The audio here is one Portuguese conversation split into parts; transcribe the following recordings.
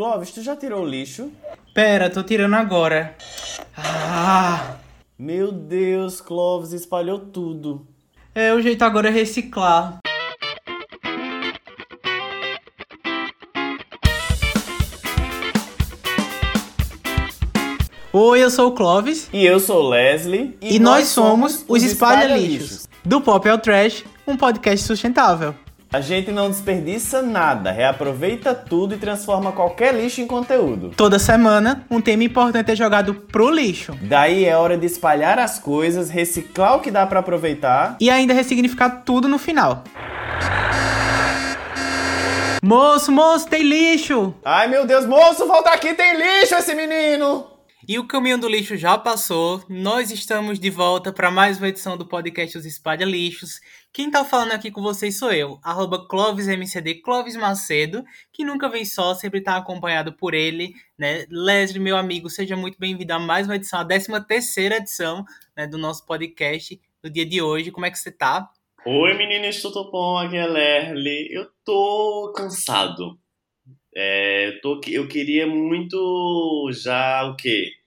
Clóvis, tu já tirou o lixo? Pera, tô tirando agora. Ah! Meu Deus, Clóvis espalhou tudo. É, o jeito agora é reciclar. Oi, eu sou o Clóvis. E eu sou o Leslie. E, nós, somos os Espalha Lixos. Do Pop ao Trash, um podcast sustentável. A gente não desperdiça nada, reaproveita tudo e transforma qualquer lixo em conteúdo. Toda semana, um tema importante é jogado pro lixo. Daí é hora de espalhar as coisas, reciclar o que dá pra aproveitar. E ainda ressignificar tudo no final. Moço, moço, tem lixo! Ai meu Deus, moço, volta aqui, tem lixo esse menino! E o caminho do lixo já passou. Nós estamos de volta para mais uma edição do podcast Os Espalha Lixos. Quem tá falando aqui com vocês sou eu, arroba ClóvisMCD, Clóvis Macedo, que nunca vem só, sempre tá acompanhado por ele, né? Leslie, meu amigo, seja muito bem-vindo a mais uma edição, a 13 terceira edição né, do nosso podcast no dia de hoje. Como é que você tá? Oi, meninas, tudo bom? Aqui é Lerle. Eu tô cansado. É, tô, eu queria muito já o quê?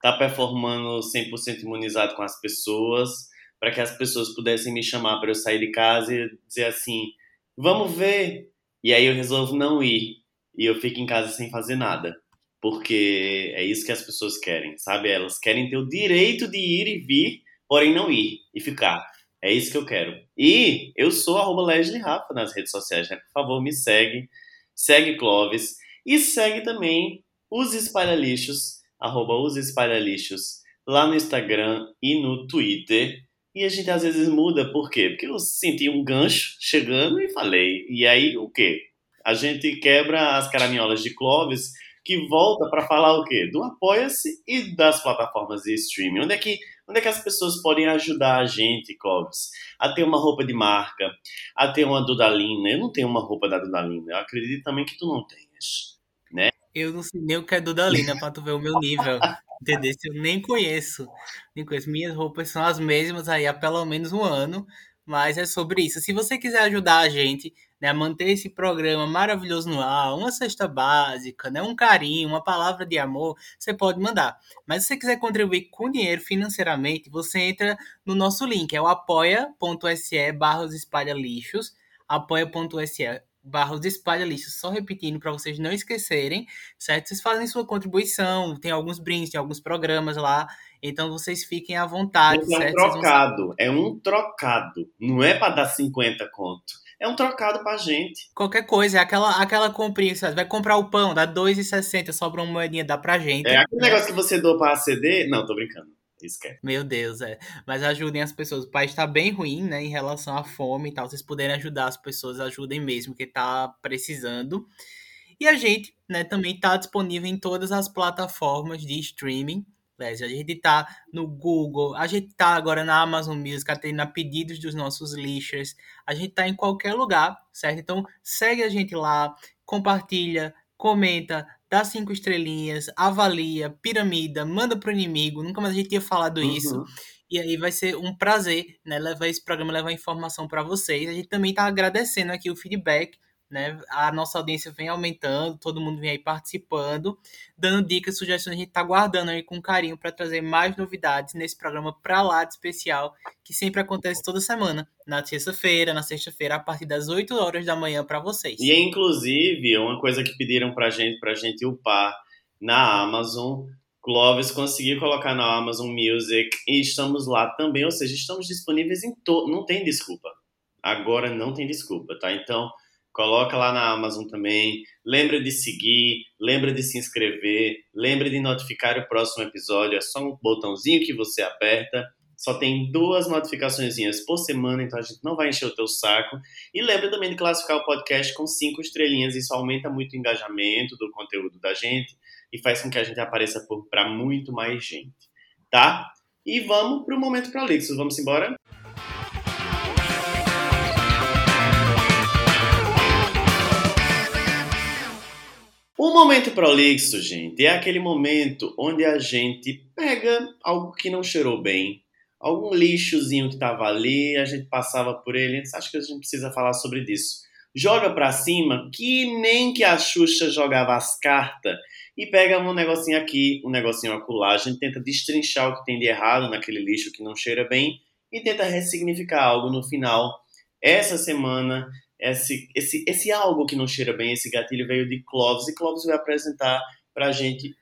Tá performando 100% imunizado com as pessoas, para que as pessoas pudessem me chamar para eu sair de casa e dizer assim: vamos ver. E aí eu resolvo não ir. E eu fico em casa sem fazer nada. Porque é isso que as pessoas querem, sabe? Elas querem ter o direito de ir e vir, porém não ir e ficar. É isso que eu quero. E eu sou arroba Leslie Rafa nas redes sociais, né? Por favor, me segue. Segue Clovis. E segue também os espalhalixos arroba os espalhalixos, lá no Instagram e no Twitter. E a gente às vezes muda, por quê? Porque eu senti um gancho chegando e falei. E aí o quê? A gente quebra as caraminholas de Clovis, que volta para falar o quê? Do Apoia-se e das plataformas de streaming. Onde é, que, onde é que as pessoas podem ajudar a gente, Clovis? A ter uma roupa de marca, a ter uma Dudalina. Eu não tenho uma roupa da Dudalina. Eu acredito também que tu não tenhas. Eu não sei nem o que é Dudalina pra tu ver o meu nível. Entendeu? Eu nem conheço. Nem conheço. Minhas roupas são as mesmas aí há pelo menos um ano. Mas é sobre isso. Se você quiser ajudar a gente né, a manter esse programa maravilhoso no ar, uma cesta básica, né, um carinho, uma palavra de amor, você pode mandar. Mas se você quiser contribuir com dinheiro financeiramente, você entra no nosso link, é o apoia.se barra espalha lixos, apoia.se barra espalha lixo, só repetindo para vocês não esquecerem, certo? Vocês fazem sua contribuição, tem alguns brindes, tem alguns programas lá, então vocês fiquem à vontade, é um certo? trocado, vão... é um trocado, não é para dar 50 conto. É um trocado pra gente. Qualquer coisa, é aquela, aquela comprinha, você vai comprar o pão, dá 2,60, sobra uma moedinha, dá pra gente. É aquele negócio que você doa pra ACD? Não, tô brincando. Esquece. Meu Deus, é. Mas ajudem as pessoas. O país está bem ruim, né, em relação à fome e tal. Vocês puderem ajudar as pessoas, ajudem mesmo, que tá precisando. E a gente, né, também tá disponível em todas as plataformas de streaming. A gente tá no Google, a gente tá agora na Amazon Music, atendendo a pedidos dos nossos lixers. A gente tá em qualquer lugar, certo? Então segue a gente lá, compartilha, comenta, dá cinco estrelinhas, avalia, piramida, manda pro inimigo. Nunca mais a gente tinha falado uhum. isso. E aí vai ser um prazer, né, levar esse programa, levar informação para vocês. A gente também tá agradecendo aqui o feedback né? A nossa audiência vem aumentando, todo mundo vem aí participando, dando dicas, sugestões. A gente está guardando aí com carinho para trazer mais novidades nesse programa para lá de especial, que sempre acontece toda semana, na terça-feira, na sexta-feira, a partir das 8 horas da manhã para vocês. E inclusive, uma coisa que pediram para gente, para gente upar na Amazon, Clovis conseguiu colocar na Amazon Music e estamos lá também, ou seja, estamos disponíveis em todo, não tem desculpa. Agora não tem desculpa, tá? Então, Coloca lá na Amazon também. Lembra de seguir, lembra de se inscrever, lembra de notificar o próximo episódio. É só um botãozinho que você aperta. Só tem duas notificações por semana, então a gente não vai encher o teu saco. E lembra também de classificar o podcast com cinco estrelinhas. Isso aumenta muito o engajamento do conteúdo da gente e faz com que a gente apareça para muito mais gente, tá? E vamos para o momento prolixo. Vamos embora? O momento prolixo, gente, é aquele momento onde a gente pega algo que não cheirou bem, algum lixozinho que estava ali, a gente passava por ele, acho que a gente precisa falar sobre isso. joga pra cima, que nem que a Xuxa jogava as cartas, e pega um negocinho aqui, um negocinho acolá, a gente tenta destrinchar o que tem de errado naquele lixo que não cheira bem e tenta ressignificar algo no final. Essa semana, esse, esse, esse algo que não cheira bem, esse gatilho veio de Clóvis, e Clóvis vai apresentar pra gente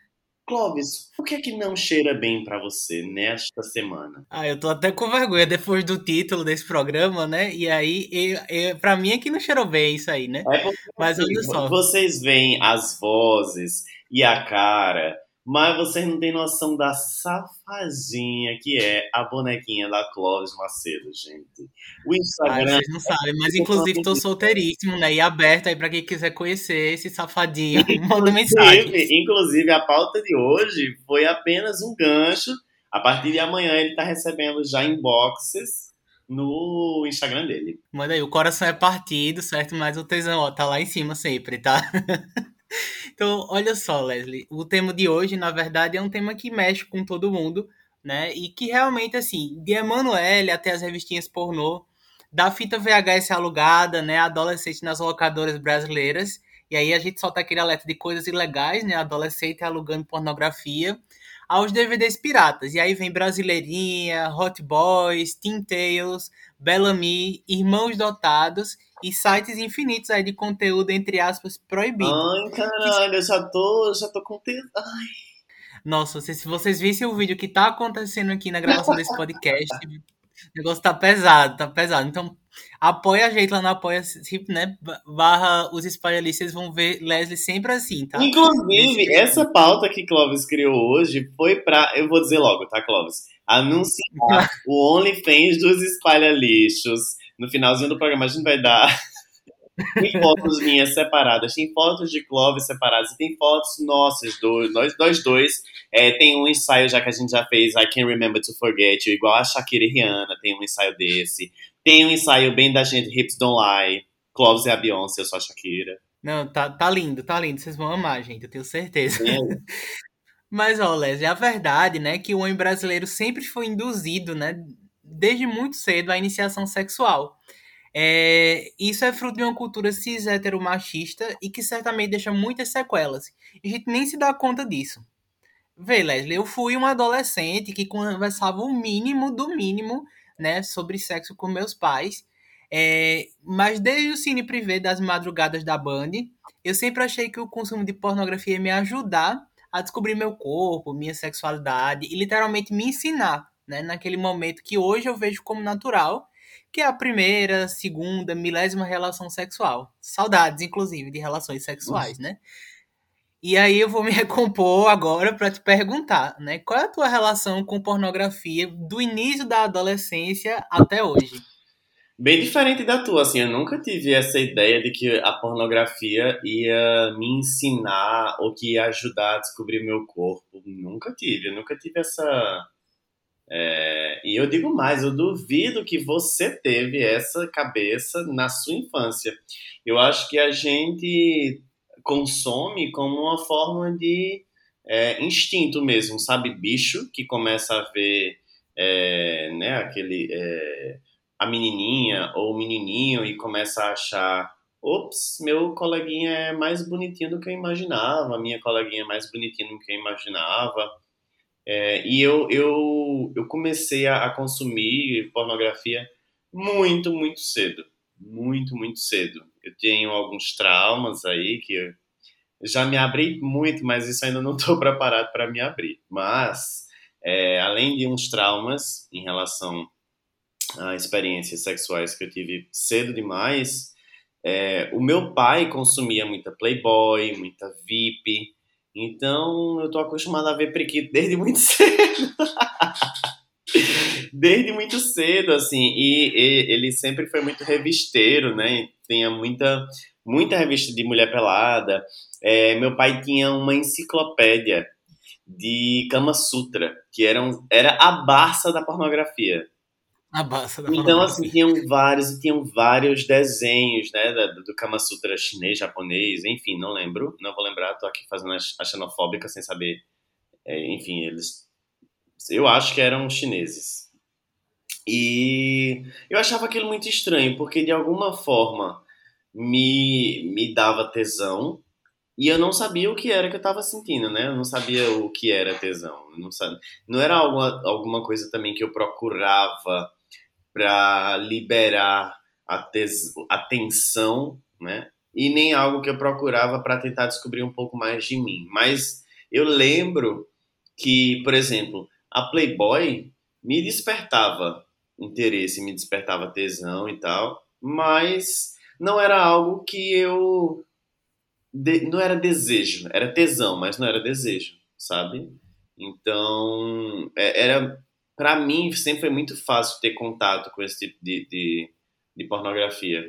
Clóvis, o que é que não cheira bem para você nesta semana? Ah, eu tô até com vergonha depois do título desse programa, né? E aí, pra mim é que não cheirou bem isso aí, né? É Mas olha só. Vocês veem as vozes e a cara mas vocês não têm noção da safadinha que é a bonequinha da Clóvis Macedo, gente. O Instagram. Ai, vocês não sabem, mas inclusive tô solteiríssimo, né? E aberto aí pra quem quiser conhecer esse safadinho. Manda mensagem. Inclusive, a pauta de hoje foi apenas um gancho. A partir de amanhã ele tá recebendo já inboxes no Instagram dele. Manda aí, o coração é partido, certo? Mas o tesão, ó, tá lá em cima sempre, tá? Então, olha só, Leslie, o tema de hoje, na verdade, é um tema que mexe com todo mundo, né? E que realmente, assim, de Emanuele até as revistinhas pornô, da fita VHS alugada, né? Adolescente nas locadoras brasileiras. E aí a gente solta aquele alerta de coisas ilegais, né? Adolescente alugando pornografia. Aos DVDs piratas. E aí vem Brasileirinha, Hot Boys, Teen Tales, Bellamy, Irmãos Dotados e sites infinitos aí de conteúdo, entre aspas, proibido. Ai, caralho, eu já tô, já tô com Ai. Nossa, se, vocês vissem o vídeo que tá acontecendo aqui na gravação desse podcast, o negócio tá pesado, tá pesado. Então, apoia a gente lá no apoia né? Barra os espalhalistas, vão ver Leslie sempre assim, tá? Inclusive, essa pauta que Clóvis criou hoje foi pra. Eu vou dizer logo, tá, Clóvis? Anunciar o OnlyFans dos espalha-lixos no finalzinho do programa a gente vai dar. tem fotos minhas separadas, tem fotos de Clóvis separadas, e tem fotos nossas, do, nós, nós dois. É, tem um ensaio já que a gente já fez, I Can't Remember to Forget You, igual a Shakira e Rihanna, tem um ensaio desse. Tem um ensaio bem da gente, Hips Don't Lie. Clóvis é a Beyoncé, eu sou a Shakira. Não, tá, tá lindo, tá lindo. Vocês vão amar, gente, eu tenho certeza. É. Mas, ó, Leslie, a verdade, né, que o homem brasileiro sempre foi induzido, né, desde muito cedo a iniciação sexual. É, isso é fruto de uma cultura cis heteromachista e que certamente deixa muitas sequelas. E a gente nem se dá conta disso. Vê, Leslie, eu fui um adolescente que conversava o mínimo do mínimo né, sobre sexo com meus pais. É, mas desde o cine privê das madrugadas da Band, eu sempre achei que o consumo de pornografia ia me ajudar a descobrir meu corpo, minha sexualidade e literalmente me ensinar né, naquele momento que hoje eu vejo como natural, que é a primeira, segunda, milésima relação sexual. Saudades, inclusive, de relações sexuais, Nossa. né? E aí eu vou me recompor agora para te perguntar, né? Qual é a tua relação com pornografia do início da adolescência até hoje? Bem diferente da tua, assim, eu nunca tive essa ideia de que a pornografia ia me ensinar ou que ia ajudar a descobrir meu corpo. Nunca tive, eu nunca tive essa é, e eu digo mais, eu duvido que você teve essa cabeça na sua infância. Eu acho que a gente consome como uma forma de é, instinto mesmo, sabe? Bicho que começa a ver é, né, aquele, é, a menininha ou o menininho e começa a achar ops, meu coleguinha é mais bonitinho do que eu imaginava, minha coleguinha é mais bonitinha do que eu imaginava. É, e eu, eu, eu comecei a, a, consumir pornografia muito, muito cedo. Muito, muito cedo. Eu tenho alguns traumas aí que já me abri muito, mas isso ainda não estou preparado para me abrir. Mas, é, além de uns traumas em relação a experiências sexuais que eu tive cedo demais, é, o meu pai consumia muita Playboy, muita VIP, então, eu tô acostumado a ver Priquito desde muito cedo. desde muito cedo, assim. E, e, ele sempre foi muito revisteiro, né? Tinha muita, muita revista de mulher pelada. É, meu pai tinha uma enciclopédia de Kama Sutra, que era, um, era a Barça da pornografia. A base da Então, assim, tinham vários, tinham vários desenhos, né, do, do Kama Sutra chinês, japonês, enfim, não lembro, não vou lembrar, tô aqui fazendo a xenofóbica sem saber, é, enfim, eles, eu acho que eram chineses. E eu achava aquilo muito estranho, porque de alguma forma me, me dava tesão e eu não sabia o que era que eu estava sentindo, né? Eu não sabia o que era tesão. Não, não era alguma, alguma coisa também que eu procurava para liberar a, tes, a tensão, né? E nem algo que eu procurava para tentar descobrir um pouco mais de mim. Mas eu lembro que, por exemplo, a Playboy me despertava interesse, me despertava tesão e tal, mas não era algo que eu de, não era desejo, era tesão, mas não era desejo, sabe? Então, é, era para mim sempre foi muito fácil ter contato com esse tipo de, de, de, pornografia.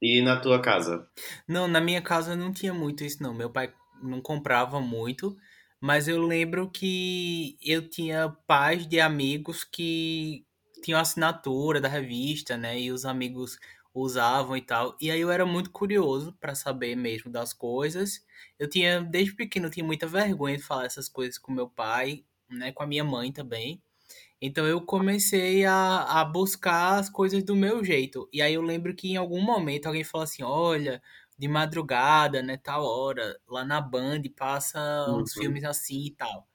E na tua casa? Não, na minha casa não tinha muito isso não. Meu pai não comprava muito, mas eu lembro que eu tinha pais de amigos que tinham assinatura da revista, né? E os amigos usavam e tal. E aí eu era muito curioso para saber mesmo das coisas. Eu tinha, desde pequeno, eu tinha muita vergonha de falar essas coisas com meu pai, né, com a minha mãe também. Então eu comecei a, a buscar as coisas do meu jeito. E aí eu lembro que em algum momento alguém falou assim: olha, de madrugada, né, tal hora, lá na Band passa uhum. uns filmes assim e tal.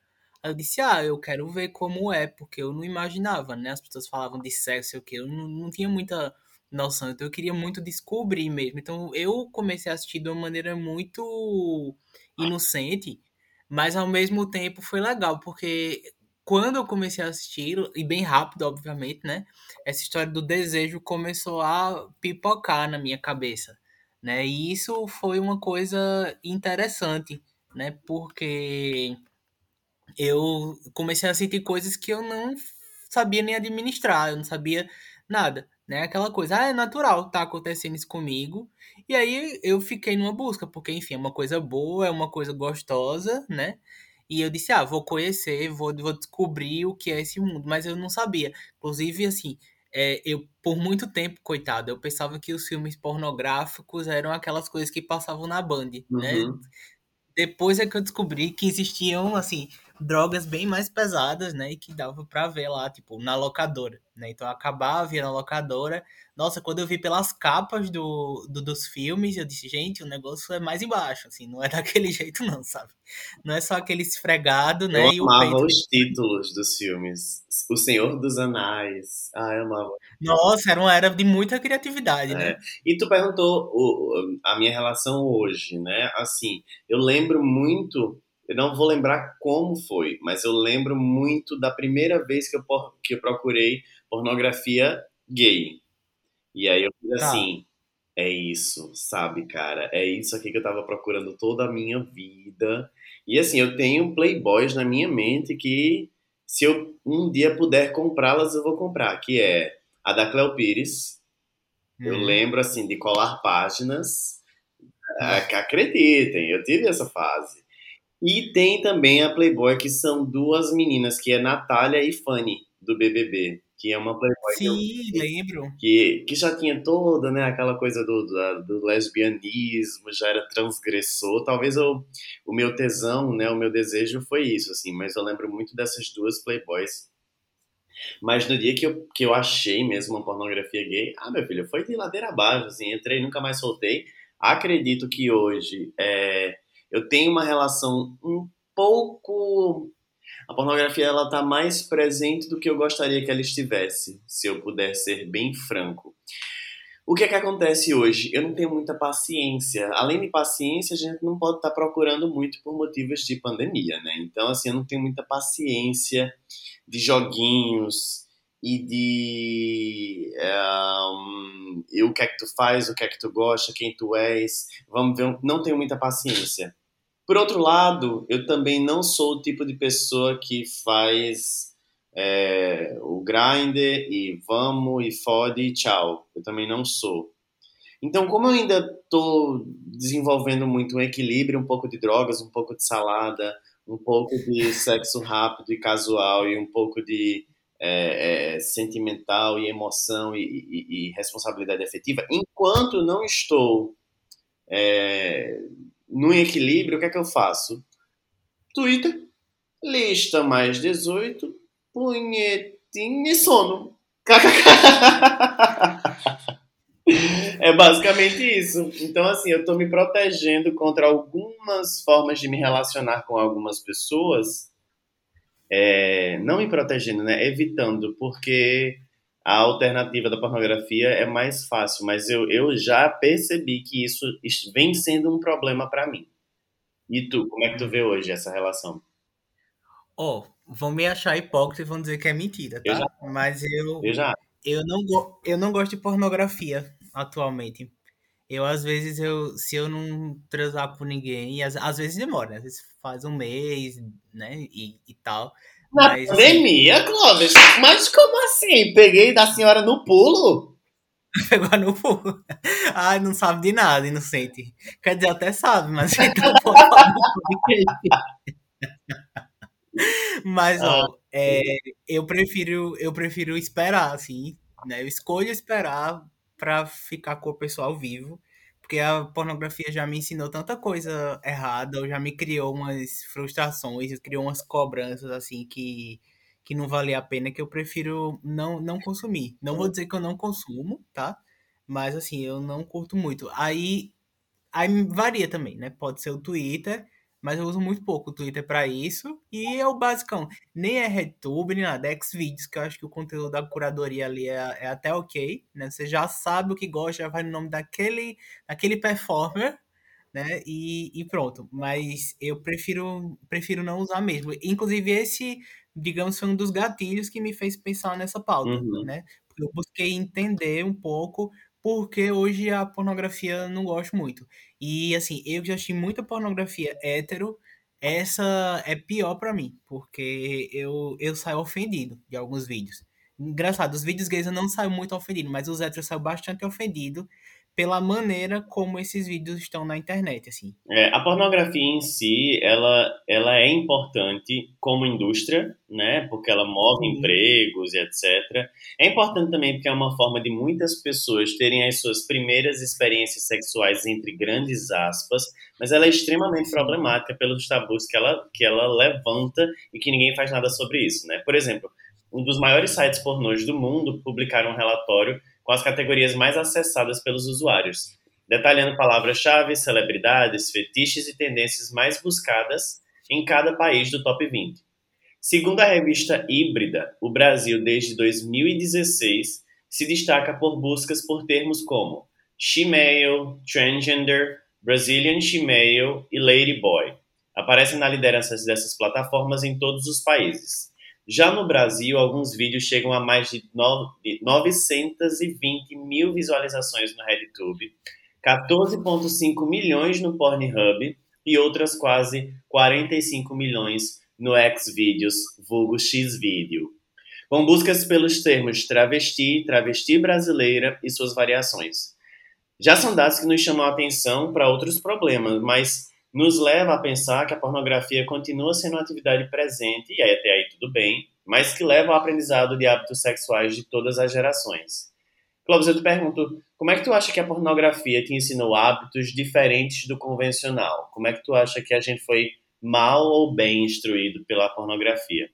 Aí eu disse, ah, eu quero ver como é, porque eu não imaginava, né? As pessoas falavam de sexo e o que, eu não, não tinha muita noção. Então eu queria muito descobrir mesmo. Então eu comecei a assistir de uma maneira muito inocente, mas ao mesmo tempo foi legal, porque quando eu comecei a assistir, e bem rápido, obviamente, né? Essa história do desejo começou a pipocar na minha cabeça, né? E isso foi uma coisa interessante, né? Porque eu comecei a sentir coisas que eu não sabia nem administrar, eu não sabia nada né? Aquela coisa, ah, é natural, tá acontecendo isso comigo. E aí eu fiquei numa busca, porque, enfim, é uma coisa boa, é uma coisa gostosa, né? E eu disse, ah, vou conhecer, vou, vou descobrir o que é esse mundo. Mas eu não sabia. Inclusive, assim, é, eu, por muito tempo, coitado, eu pensava que os filmes pornográficos eram aquelas coisas que passavam na Band, né? uhum. né? Depois é que eu descobri que existiam, assim, drogas bem mais pesadas, né? E que dava pra ver lá, tipo, na locadora, né? Então eu acabava, via na locadora. Nossa, quando eu vi pelas capas do, do, dos filmes, eu disse, gente, o negócio é mais embaixo, assim, não é daquele jeito não, sabe? Não é só aquele esfregado, né? Eu amava os títulos dos filmes. O Senhor dos Anais. Ah, eu amava. Nossa, era uma era de muita criatividade, né? é. né? E tu perguntou o, a minha relação hoje, né? Assim, eu lembro muito eu não vou lembrar como foi, mas eu lembro muito da primeira vez que eu, que eu procurei pornografia gay. E aí eu fiz tá. assim, é isso, sabe, cara? É isso aqui que eu tava procurando toda a minha vida. E assim, eu tenho playboys na minha mente que se eu um dia puder comprá-las, eu vou comprar, que é a da Cleo Pires. Hum. Eu uhum. lembro assim de colar páginas. Acreditem, eu tive essa fase. E tem também a Playboy, que são duas meninas, que é Natália e Fanny, do BBB. Que é uma Playboy. Sim, que eu, lembro. Que, que já tinha toda, né, aquela coisa do, do, do lesbianismo, já era transgressor. Talvez eu, o meu tesão, né, o meu desejo foi isso, assim. Mas eu lembro muito dessas duas Playboys. Mas no dia que eu, que eu achei mesmo uma pornografia gay, ah, meu filho, foi de ladeira abaixo, assim. Entrei, nunca mais soltei. Acredito que hoje... É, eu tenho uma relação um pouco a pornografia ela tá mais presente do que eu gostaria que ela estivesse, se eu puder ser bem franco. O que é que acontece hoje? Eu não tenho muita paciência. Além de paciência, a gente não pode estar tá procurando muito por motivos de pandemia, né? Então, assim, eu não tenho muita paciência de joguinhos e de um, e o que é que tu faz, o que é que tu gosta, quem tu és. Vamos ver, não tenho muita paciência. Por outro lado, eu também não sou o tipo de pessoa que faz é, o grinder e vamos e fode e tchau. Eu também não sou. Então, como eu ainda estou desenvolvendo muito um equilíbrio, um pouco de drogas, um pouco de salada, um pouco de sexo rápido e casual e um pouco de é, é, sentimental e emoção e, e, e, responsabilidade afetiva, enquanto não estou é, no equilíbrio, o que é que eu faço? Twitter, lista mais 18, punhetinha e sono. É basicamente isso. Então, assim, eu tô me protegendo contra algumas formas de me relacionar com algumas pessoas. É, não me protegendo, né? Evitando, porque a alternativa da pornografia é mais fácil, mas eu, eu já percebi que isso vem sendo um problema para mim. E tu, como é que tu vê hoje essa relação? Ó, oh, vão me achar hipócrita e vão dizer que é mentira, tá? Eu já, mas eu, eu, já. eu, não, eu não gosto de pornografia atualmente. Eu, às vezes, eu, se eu não transar com ninguém, e às, às vezes demora, né? Às vezes faz um mês, né? E, e tal. Na mas, pandemia, assim... Clóvis? Mas como assim? Peguei da senhora no pulo? Pegou no pulo. Ai, não sabe de nada, inocente. Quer dizer, até sabe, mas então Mas, ó, ah. é, eu prefiro eu prefiro esperar, assim, né? Eu escolho esperar para ficar com o pessoal vivo, porque a pornografia já me ensinou tanta coisa errada, ou já me criou umas frustrações, criou umas cobranças assim que que não valia a pena, que eu prefiro não não consumir. Não vou dizer que eu não consumo, tá? Mas assim, eu não curto muito. Aí aí varia também, né? Pode ser o Twitter, mas eu uso muito pouco o Twitter para isso. E é o basicão. Nem é RedTube, nem nada. É Xvideos, que eu acho que o conteúdo da curadoria ali é, é, até ok. Né? Você já sabe o que gosta, já vai no nome daquele, daquele performer, né? E, e pronto. Mas eu prefiro, prefiro não usar mesmo. Inclusive, esse, digamos, foi um dos gatilhos que me fez pensar nessa pauta, uhum. né? Eu busquei entender um pouco porque hoje a pornografia não gosto muito. E assim, eu já assisti muita pornografia hétero, essa é pior para mim, porque eu, eu saio ofendido de alguns vídeos. Engraçado, os vídeos gays eu não saio muito ofendido, mas os héteros saio bastante ofendido pela maneira como esses vídeos estão na internet, assim. É, a pornografia em si, ela, ela é importante como indústria, né? Porque ela move uhum. empregos e etc. É importante também porque é uma forma de muitas pessoas terem as suas primeiras experiências sexuais entre grandes aspas, mas ela é extremamente problemática pelos tabus que ela, que ela levanta e que ninguém faz nada sobre isso, né? Por exemplo, um dos maiores sites pornôs do mundo publicaram um relatório com as categorias mais acessadas pelos usuários, detalhando palavras-chave, celebridades, fetiches e tendências mais buscadas em cada país do top 20. Segundo a revista Híbrida, o Brasil, desde 2016, se destaca por buscas por termos como she-male, transgender, Brazilian she-male e ladyboy. Aparecem na liderança dessas plataformas em todos os países. Já no Brasil, alguns vídeos chegam a mais de 920 mil visualizações no RedTube, 14,5 milhões no Pornhub e outras quase 45 milhões no Xvideos, vulgo Xvideo, com buscas pelos termos travesti, travesti brasileira e suas variações. Já são dados que nos chamam a atenção para outros problemas, mas nos leva a pensar que a pornografia continua sendo uma atividade presente, e aí até aí tudo bem, mas que leva ao aprendizado de hábitos sexuais de todas as gerações. Clóvis, eu te pergunto, como é que tu acha que a pornografia te ensinou hábitos diferentes do convencional? Como é que tu acha que a gente foi mal ou bem instruído pela pornografia?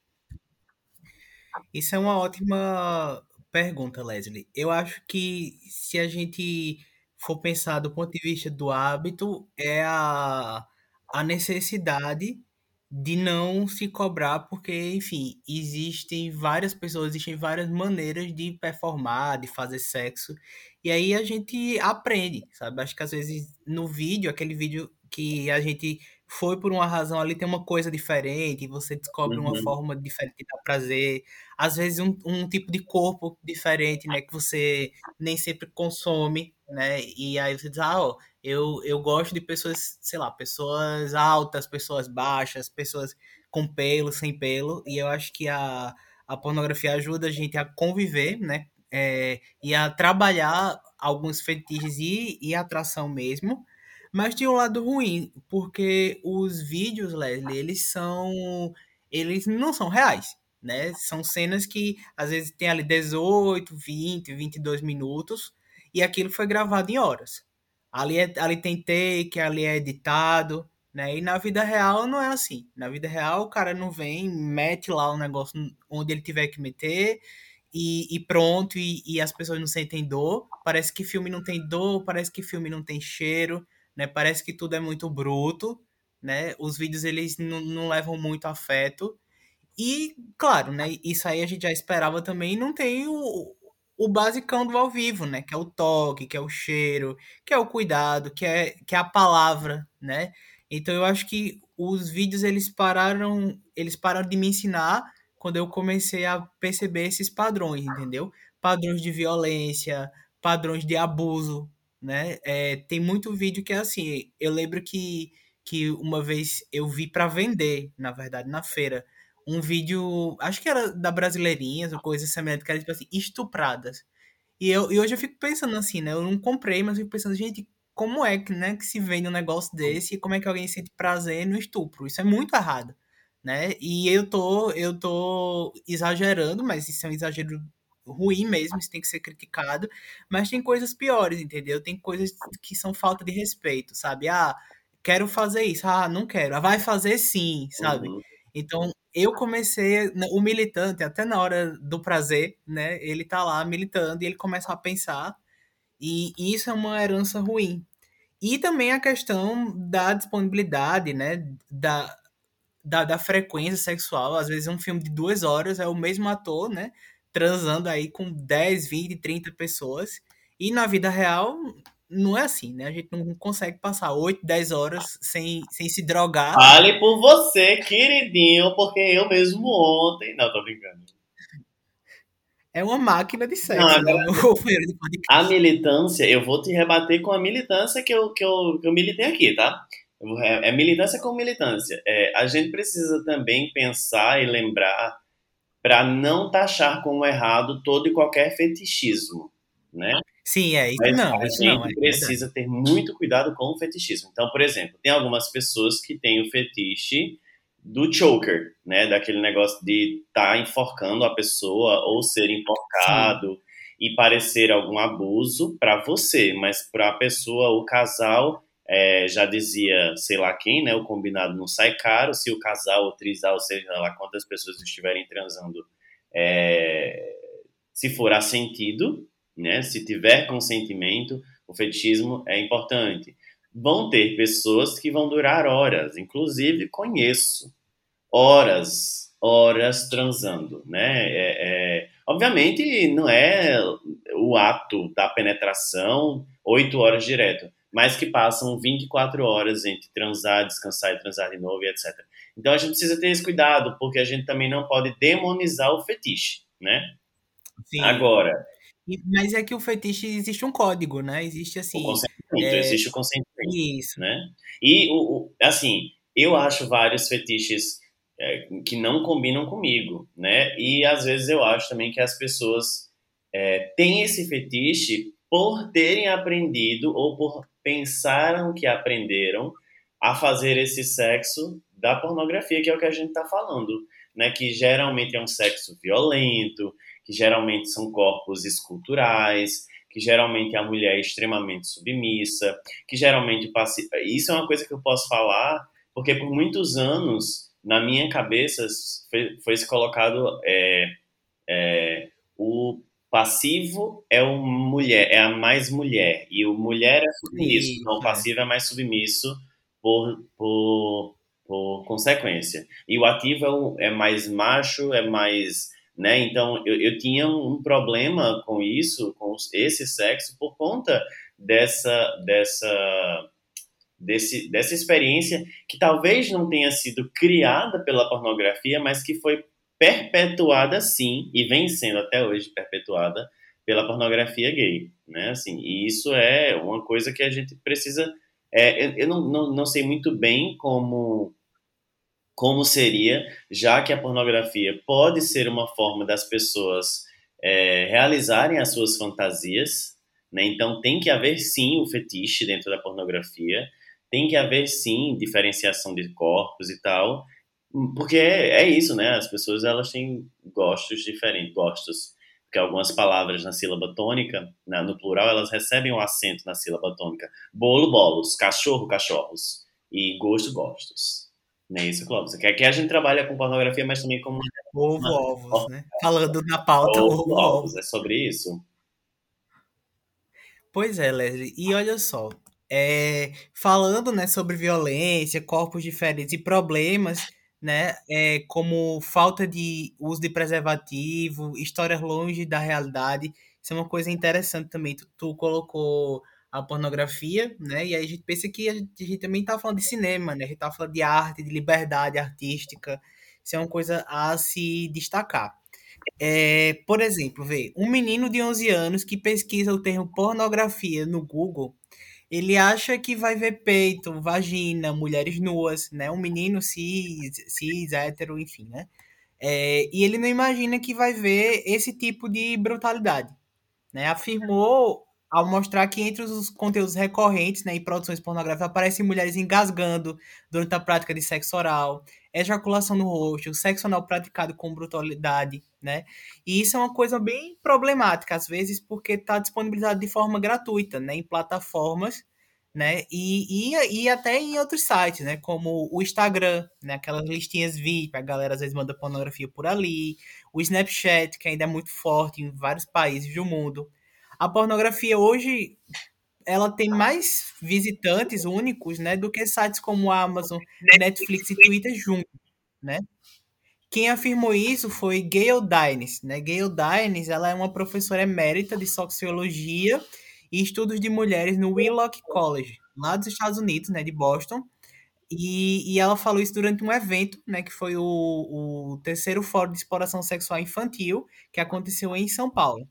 Isso é uma ótima pergunta, Leslie. Eu acho que se a gente for pensar do ponto de vista do hábito, é a, a necessidade de não se cobrar, porque, enfim, existem várias pessoas, existem várias maneiras de performar, de fazer sexo, e aí a gente aprende, sabe? Acho que às vezes no vídeo, aquele vídeo que a gente foi por uma razão ali, tem uma coisa diferente, você descobre uhum. uma forma diferente de dar prazer, às vezes um, um tipo de corpo diferente, né, que você nem sempre consome, né, e aí você diz, ah, ó, eu, eu gosto de pessoas, sei lá, pessoas altas, pessoas baixas, pessoas com pelo, sem pelo. E eu acho que a, a pornografia ajuda a gente a conviver, né? É, e a trabalhar alguns fetiches e, e atração mesmo. Mas tem um lado ruim, porque os vídeos, Leslie, eles são. Eles não são reais, né? São cenas que às vezes tem ali 18, 20, 22 minutos, e aquilo foi gravado em horas. Ali, é, ali tem take, ali é editado, né? E na vida real não é assim. Na vida real o cara não vem, mete lá o negócio onde ele tiver que meter e, e pronto, e, e, as pessoas não sentem dor. Parece que filme não tem dor, parece que filme não tem cheiro, né? Parece que tudo é muito bruto, né? Os vídeos eles não, levam muito afeto. E, claro, né? Isso aí a gente já esperava também. Não tem o, o basicão do ao vivo, né? Que é o toque, que é o cheiro, que é o cuidado, que é, que é a palavra, né? Então eu acho que os vídeos eles pararam, eles pararam de me ensinar quando eu comecei a perceber esses padrões, entendeu? Padrões de violência, padrões de abuso, né? É, tem muito vídeo que é assim. Eu lembro que, que uma vez eu vi para vender, na verdade, na feira, um vídeo, acho que era da Brasileirinhas ou coisa semelhante, que era tipo assim, estupradas. E, eu, e hoje eu fico pensando assim, né? Eu não comprei, mas eu fico pensando, gente, como é que, né, que se vende um negócio desse e como é que alguém sente prazer no estupro? Isso é muito errado né? E eu tô, eu tô exagerando, mas isso é um exagero ruim mesmo, isso tem que ser criticado, mas tem coisas piores, entendeu? Tem coisas que são falta de respeito, sabe? Ah, quero fazer isso, ah, não quero, ah, vai fazer sim, sabe? Uhum. Então, eu comecei, o militante, até na hora do prazer, né? Ele tá lá militando e ele começa a pensar, e isso é uma herança ruim. E também a questão da disponibilidade, né? Da, da, da frequência sexual. Às vezes um filme de duas horas é o mesmo ator, né? Transando aí com 10, 20, 30 pessoas. E na vida real, não é assim, né? A gente não consegue passar 8, 10 horas sem, sem se drogar. Fale por você, queridinho, porque eu mesmo ontem. Não, tô brincando. É uma máquina de sexo, não, né? A militância, eu vou te rebater com a militância que eu, que eu, que eu militei aqui, tá? É, militância com militância. É, a gente precisa também pensar e lembrar para não taxar como errado todo e qualquer fetichismo, né? Sim, é isso Mas não. A gente não, é precisa ter muito cuidado com o fetichismo. Então, por exemplo, tem algumas pessoas que têm o fetiche do choker, né? Daquele negócio de estar tá enforcando a pessoa ou ser enforcado Sim. e parecer algum abuso para você, mas para a pessoa, o casal é, já dizia, sei lá quem, né? O combinado não sai caro. Se o casal ou trisal, seja lá quantas pessoas estiverem transando, é, se for assentido, né? Se tiver consentimento, o fetichismo é importante. Vão ter pessoas que vão durar horas, inclusive conheço horas, horas transando, né? É, é, obviamente não é o ato da penetração oito horas direto, mas que passam 24 horas entre transar, descansar e transar de novo e etc. Então a gente precisa ter esse cuidado, porque a gente também não pode demonizar o fetiche, né? Sim. Agora. Mas é que o fetiche existe um código, né? Existe assim. O consentimento, é... existe o consentimento. Isso. Né? E, o, o, assim, eu acho vários fetiches é, que não combinam comigo, né? E às vezes eu acho também que as pessoas é, têm esse fetiche por terem aprendido ou por pensaram que aprenderam a fazer esse sexo da pornografia, que é o que a gente está falando, né? Que geralmente é um sexo violento, que geralmente são corpos esculturais, que geralmente a mulher é extremamente submissa, que geralmente passa... isso é uma coisa que eu posso falar porque por muitos anos na minha cabeça foi, foi se colocado é, é, o passivo é o mulher, é a mais mulher e o mulher é submisso, Sim, então o passivo é. é mais submisso por, por, por consequência. E o ativo é, o, é mais macho, é mais, né? Então eu, eu tinha um problema com isso, com esse sexo por conta dessa dessa desse, dessa experiência que talvez não tenha sido criada pela pornografia, mas que foi perpetuada sim, e vem sendo até hoje perpetuada pela pornografia gay, né? Assim, e isso é uma coisa que a gente precisa. É, eu não, não, não sei muito bem como como seria, já que a pornografia pode ser uma forma das pessoas é, realizarem as suas fantasias, né? Então tem que haver sim o fetiche dentro da pornografia, tem que haver sim diferenciação de corpos e tal, porque é, é isso, né? As pessoas elas têm gostos diferentes, gostos. Porque algumas palavras na sílaba tônica, na, no plural, elas recebem um acento na sílaba tônica. Bolo, bolos. Cachorro, cachorros. E gosto, gostos. Não é isso, Clóvis? Aqui a gente trabalha com pornografia, mas também com... Ovo, ovos, né? Falando na pauta, ovo, ovo, ovos. É sobre isso? Pois é, Leslie. E olha só, é, falando né, sobre violência, corpos diferentes e problemas, né, é, como falta de uso de preservativo, histórias longe da realidade, isso é uma coisa interessante também. Tu, tu colocou a pornografia, né? E aí a gente pensa que a gente, a gente também tá falando de cinema, né? A gente tá falando de arte, de liberdade artística. Isso é uma coisa a se destacar. É, por exemplo, vê, um menino de 11 anos que pesquisa o termo pornografia no Google, ele acha que vai ver peito, vagina, mulheres nuas, né? Um menino cis, cis hétero, enfim, né? É, e ele não imagina que vai ver esse tipo de brutalidade. Né? Afirmou ao mostrar que entre os conteúdos recorrentes né, em produções pornográficas aparecem mulheres engasgando durante a prática de sexo oral, ejaculação no rosto, sexo anal praticado com brutalidade, né? E isso é uma coisa bem problemática, às vezes, porque está disponibilizado de forma gratuita, né, em plataformas, né, e, e, e até em outros sites, né, como o Instagram, né, aquelas listinhas VIP, a galera às vezes manda pornografia por ali, o Snapchat, que ainda é muito forte em vários países do mundo, a pornografia hoje ela tem mais visitantes únicos, né, do que sites como Amazon, Netflix e Twitter juntos, né? Quem afirmou isso foi Gail Dines, né? Gail Dines, ela é uma professora emérita de sociologia e estudos de mulheres no Willock College, lá dos Estados Unidos, né, de Boston. E, e ela falou isso durante um evento, né, que foi o, o terceiro Fórum de Exploração Sexual Infantil, que aconteceu em São Paulo.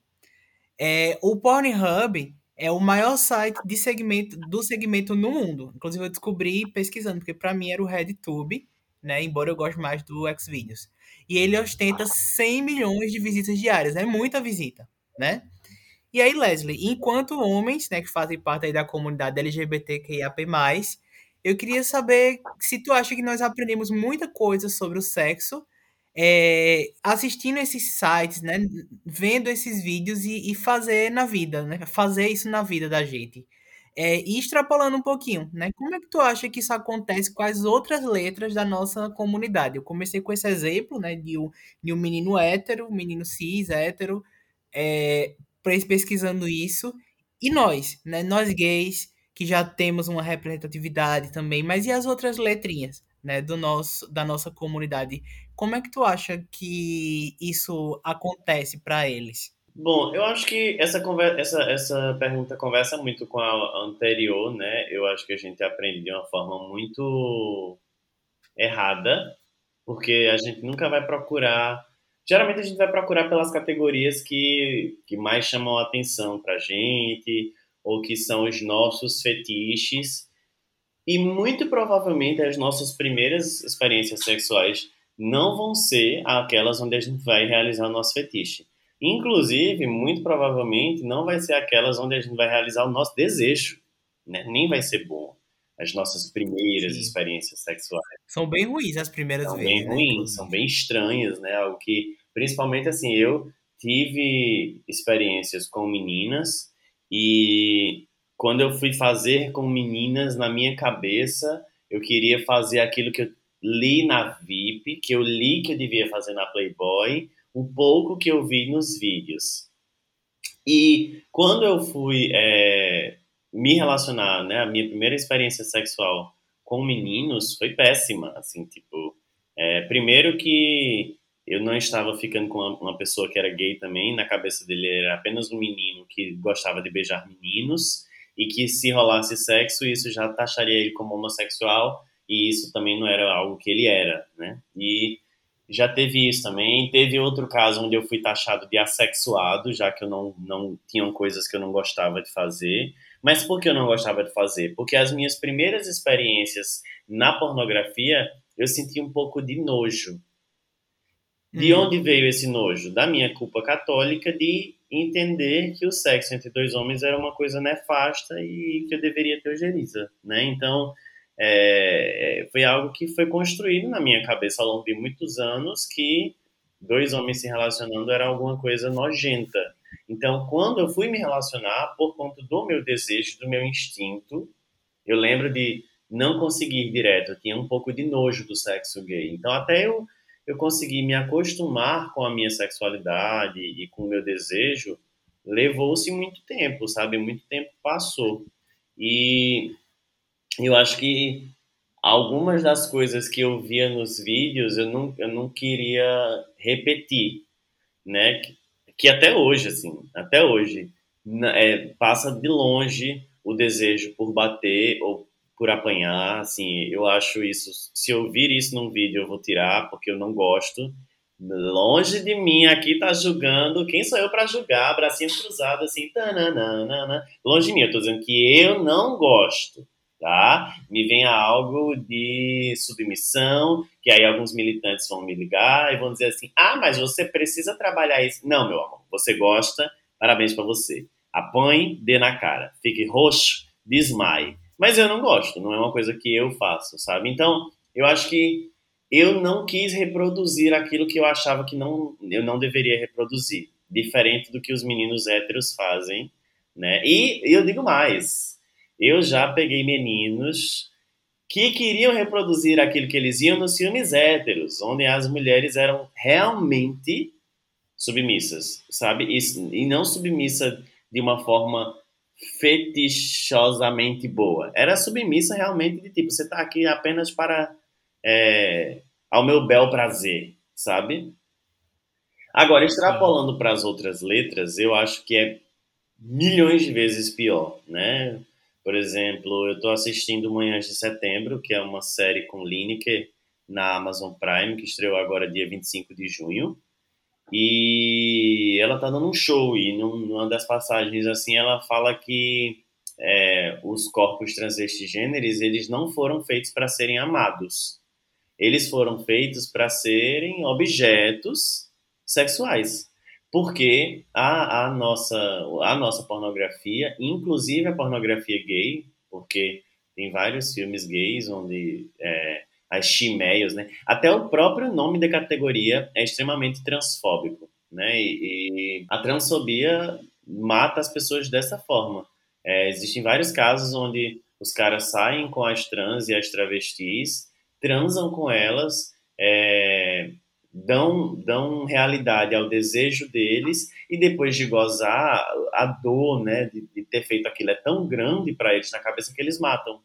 É, o Pornhub é o maior site de segmento, do segmento no mundo. Inclusive, eu descobri pesquisando, porque para mim era o RedTube, né? Embora eu goste mais do Xvideos. E ele ostenta 100 milhões de visitas diárias. É muita visita, né? E aí, Leslie, enquanto homens, né, que fazem parte aí da comunidade LGBTQIAP+, eu queria saber se tu acha que nós aprendemos muita coisa sobre o sexo é, assistindo esses sites, né, vendo esses vídeos e, e, fazer na vida, né, fazer isso na vida da gente. É, e extrapolando um pouquinho, né, como é que tu acha que isso acontece com as outras letras da nossa comunidade? Eu comecei com esse exemplo, né, de um, de um menino hétero, menino cis, hétero, é, pesquisando isso, e nós, né, nós gays, que já temos uma representatividade também, mas e as outras letrinhas? né, do nosso, da nossa comunidade. Como é que tu acha que isso acontece para eles? Bom, eu acho que essa, conversa, essa, essa pergunta conversa muito com a anterior, né? Eu acho que a gente aprende de uma forma muito errada, porque a gente nunca vai procurar. Geralmente a gente vai procurar pelas categorias que, que mais chamam a atenção pra gente, ou que são os nossos fetiches, e muito provavelmente as nossas primeiras experiências sexuais não vão ser aquelas onde a gente vai realizar o nosso fetiche. Inclusive, muito provavelmente não vai ser aquelas onde a gente vai realizar o nosso desejo, né? Nem vai ser bom as nossas primeiras Sim. experiências sexuais. São bem ruins as primeiras são vezes. São bem né? ruins, são bem estranhas, né? Algo que, principalmente assim, eu tive experiências com meninas e quando eu fui fazer com meninas, na minha cabeça, eu queria fazer aquilo que eu li na VIP, que eu li que eu devia fazer na Playboy, um pouco que eu vi nos vídeos. E quando eu fui é, me relacionar, né, a minha primeira experiência sexual com meninos foi péssima, assim, tipo, é, primeiro que eu não estava ficando com uma, pessoa que era gay também, na cabeça dele era apenas um menino que gostava de beijar meninos, e que se rolasse sexo, isso já taxaria ele como homossexual e isso também não era algo que ele era, né? E já teve isso também. Teve outro caso onde eu fui taxado de assexuado, já que eu não, não tinham coisas que eu não gostava de fazer. Mas por que eu não gostava de fazer? Porque as minhas primeiras experiências na pornografia, eu senti um pouco de nojo. De hum. onde veio esse nojo? Da minha culpa católica de entender que o sexo entre dois homens era uma coisa nefasta e que eu deveria ter ojeriza, né? Então, é, foi algo que foi construído na minha cabeça ao longo de muitos anos que dois homens se relacionando era alguma coisa nojenta. Então, quando eu fui me relacionar por conta do meu desejo, do meu instinto, eu lembro de não conseguir direto, eu tinha um pouco de nojo do sexo gay. Então, até eu, eu consegui me acostumar com a minha sexualidade e com o meu desejo, levou-se muito tempo, sabe? Muito tempo passou. E eu acho que algumas das coisas que eu via nos vídeos eu não, eu não queria repetir, né? Que, que até hoje, assim, até hoje, é, passa de longe o desejo por bater ou por apanhar, assim, eu acho isso, se eu vir isso num vídeo eu vou tirar porque eu não gosto. Longe de mim aqui tá julgando, quem sou eu para julgar, bracinho cruzado assim, tananana. Longe de mim, eu tô dizendo que eu não gosto, tá? Me vem algo de submissão, que aí alguns militantes vão me ligar e vão dizer assim: "Ah, mas você precisa trabalhar isso". Não, meu amor, você gosta, parabéns para você. Apanhe, dê na cara. Fique roxo, desmaie mas eu não gosto, não é uma coisa que eu faço, sabe? Então, eu acho que eu não quis reproduzir aquilo que eu achava que não, eu não deveria reproduzir, diferente do que os meninos héteros fazem, né? E eu digo mais, eu já peguei meninos que queriam reproduzir aquilo que eles iam nos filmes héteros, onde as mulheres eram realmente submissas, sabe? E, e não submissa de uma forma fetichosamente boa. Era submissa realmente de tipo, você está aqui apenas para é, ao meu bel prazer, sabe? Agora, extrapolando para as outras letras, eu acho que é milhões de vezes pior, né? Por exemplo, eu estou assistindo Manhãs de Setembro, que é uma série com Lineker na Amazon Prime, que estreou agora dia 25 de junho. E ela tá dando um show e numa das passagens assim ela fala que é, os corpos transvestigêneres eles não foram feitos para serem amados. Eles foram feitos para serem objetos sexuais. Porque a, a, nossa, a nossa pornografia, inclusive a pornografia gay, porque tem vários filmes gays onde é, as chiméias, né? Até o próprio nome da categoria é extremamente transfóbico, né? E, e a transfobia mata as pessoas dessa forma. É, existem vários casos onde os caras saem com as trans e as travestis, transam com elas, é, dão, dão realidade ao desejo deles e depois de gozar, a dor né, de, de ter feito aquilo é tão grande para eles na cabeça que eles matam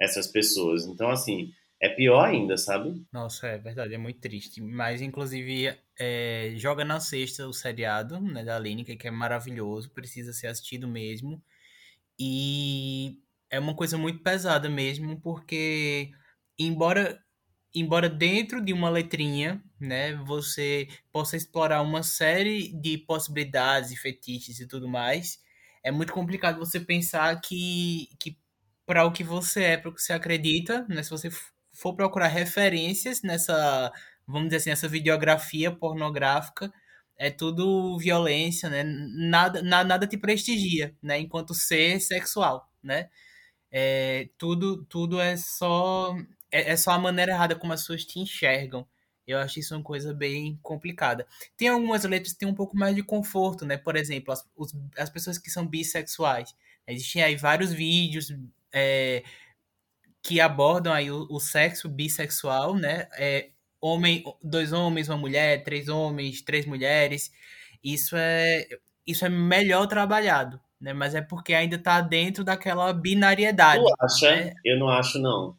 essas pessoas. Então, assim, é pior ainda, sabe? Nossa, é verdade, é muito triste. Mas, inclusive, é, joga na sexta o seriado né, da Lineker, que é maravilhoso, precisa ser assistido mesmo. E é uma coisa muito pesada mesmo, porque, embora embora dentro de uma letrinha, né, você possa explorar uma série de possibilidades e fetiches e tudo mais, é muito complicado você pensar que, que para o que você é, para o que você acredita, né, se você for procurar referências nessa, vamos dizer assim, essa videografia pornográfica, é tudo violência, né? Nada, nada, nada te prestigia, né? Enquanto ser sexual, né? É, tudo, tudo é só é, é, só a maneira errada como as pessoas te enxergam. Eu acho isso uma coisa bem complicada. Tem algumas letras que têm um pouco mais de conforto, né? Por exemplo, as, os, as pessoas que são bissexuais. Existem aí vários vídeos é, que abordam aí o, o sexo bissexual, né? É, homem, dois homens, uma mulher, três homens, três mulheres. Isso é isso é melhor trabalhado, né? Mas é porque ainda está dentro daquela binariedade. Tu acha? Né? Eu não acho não.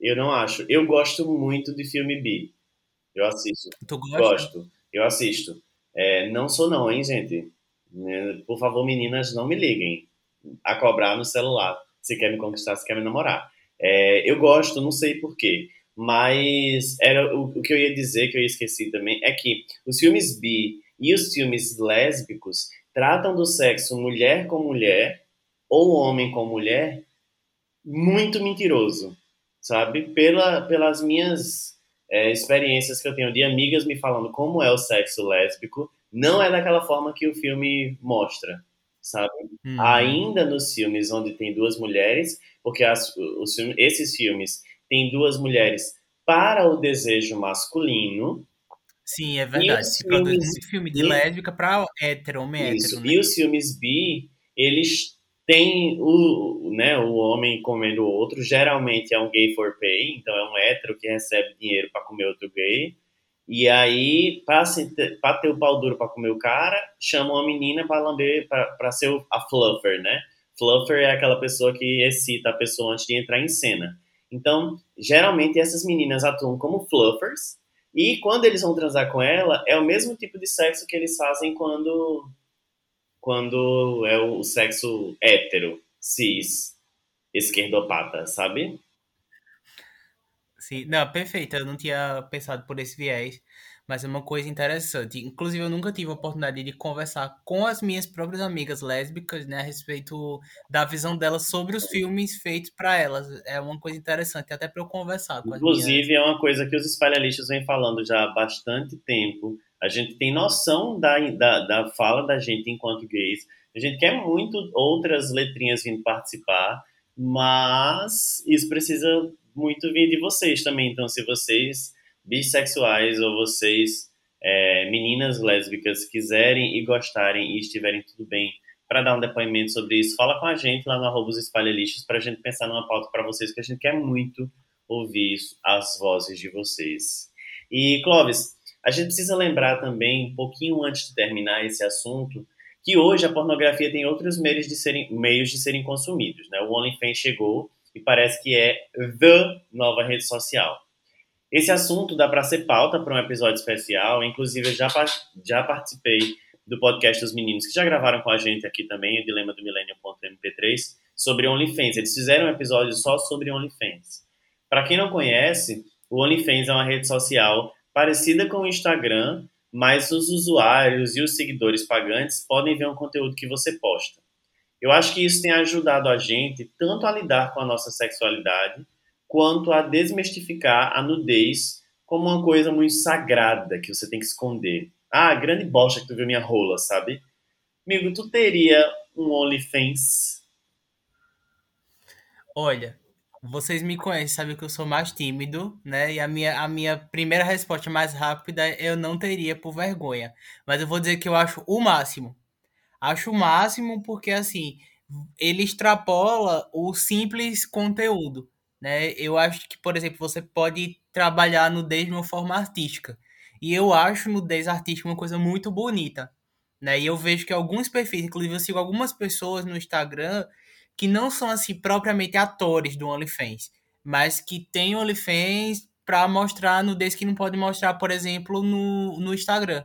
Eu não acho. Eu gosto muito de filme bi. Eu assisto. Tu gosta? Gosto. Eu assisto. É, não sou não, hein, gente? É, por favor, meninas, não me liguem a cobrar no celular. Se quer me conquistar, se quer me namorar. É, eu gosto, não sei porquê, mas era o, o, que eu ia dizer, que eu esqueci também, é que os filmes bi e os filmes lésbicos tratam do sexo mulher com mulher ou homem com mulher muito mentiroso, sabe? Pela, pelas minhas é, experiências que eu tenho de amigas me falando como é o sexo lésbico, não é daquela forma que o filme mostra, sabe? Hum. Ainda nos filmes onde tem duas mulheres, porque as, os filmes, esses filmes têm duas mulheres para o desejo masculino. Sim, é verdade. Se produz muito filme de lésbica para hétero, homem hétero. Né? E os filmes bi, eles tem o, né, o homem comendo o outro, geralmente é um gay for pay, então é um hétero que recebe dinheiro para comer outro gay. E aí, para ter o pau duro para comer o cara, chama uma menina para lamber, para ser a fluffer, né? Fluffer é aquela pessoa que excita a pessoa antes de entrar em cena. Então, geralmente essas meninas atuam como fluffers, e quando eles vão transar com ela, é o mesmo tipo de sexo que eles fazem quando quando é o sexo hétero, cis, esquerdopata, sabe? Sim, não, perfeito. Eu não tinha pensado por esse viés, mas é uma coisa interessante. Inclusive, eu nunca tive a oportunidade de conversar com as minhas próprias amigas lésbicas, né, a respeito da visão delas sobre os filmes feitos para elas. É uma coisa interessante, até para eu conversar com Inclusive, as minhas... é uma coisa que os espalhalistas vêm falando já há bastante tempo a gente tem noção da, da, da fala da gente enquanto gays. A gente quer muito outras letrinhas vindo participar, mas isso precisa muito vir de vocês também. Então, se vocês, bissexuais ou vocês, é, meninas lésbicas, quiserem e gostarem e estiverem tudo bem para dar um depoimento sobre isso, fala com a gente lá no espalha para a gente pensar numa pauta para vocês, que a gente quer muito ouvir as vozes de vocês. E, Clóvis, a gente precisa lembrar também, um pouquinho antes de terminar esse assunto, que hoje a pornografia tem outros meios de serem, meios de serem consumidos. Né? O OnlyFans chegou e parece que é the nova rede social. Esse assunto dá para ser pauta para um episódio especial, inclusive eu já, já participei do podcast dos meninos que já gravaram com a gente aqui também, o Dilema do Millennium.mp3, sobre OnlyFans. Eles fizeram um episódio só sobre OnlyFans. Para quem não conhece, o OnlyFans é uma rede social parecida com o Instagram, mas os usuários e os seguidores pagantes podem ver um conteúdo que você posta. Eu acho que isso tem ajudado a gente tanto a lidar com a nossa sexualidade, quanto a desmistificar a nudez como uma coisa muito sagrada que você tem que esconder. Ah, grande bosta que tu viu minha rola, sabe? Amigo, tu teria um OnlyFans? Olha, vocês me conhecem, sabem que eu sou mais tímido, né? E a minha, a minha primeira resposta mais rápida eu não teria por vergonha. Mas eu vou dizer que eu acho o máximo. Acho o máximo porque, assim, ele extrapola o simples conteúdo, né? Eu acho que, por exemplo, você pode trabalhar nudez de uma forma artística. E eu acho nudez artística uma coisa muito bonita, né? E eu vejo que alguns perfis, inclusive eu sigo algumas pessoas no Instagram que não são assim propriamente atores do OnlyFans, mas que tem OnlyFans para mostrar nudez que não pode mostrar, por exemplo, no, no Instagram.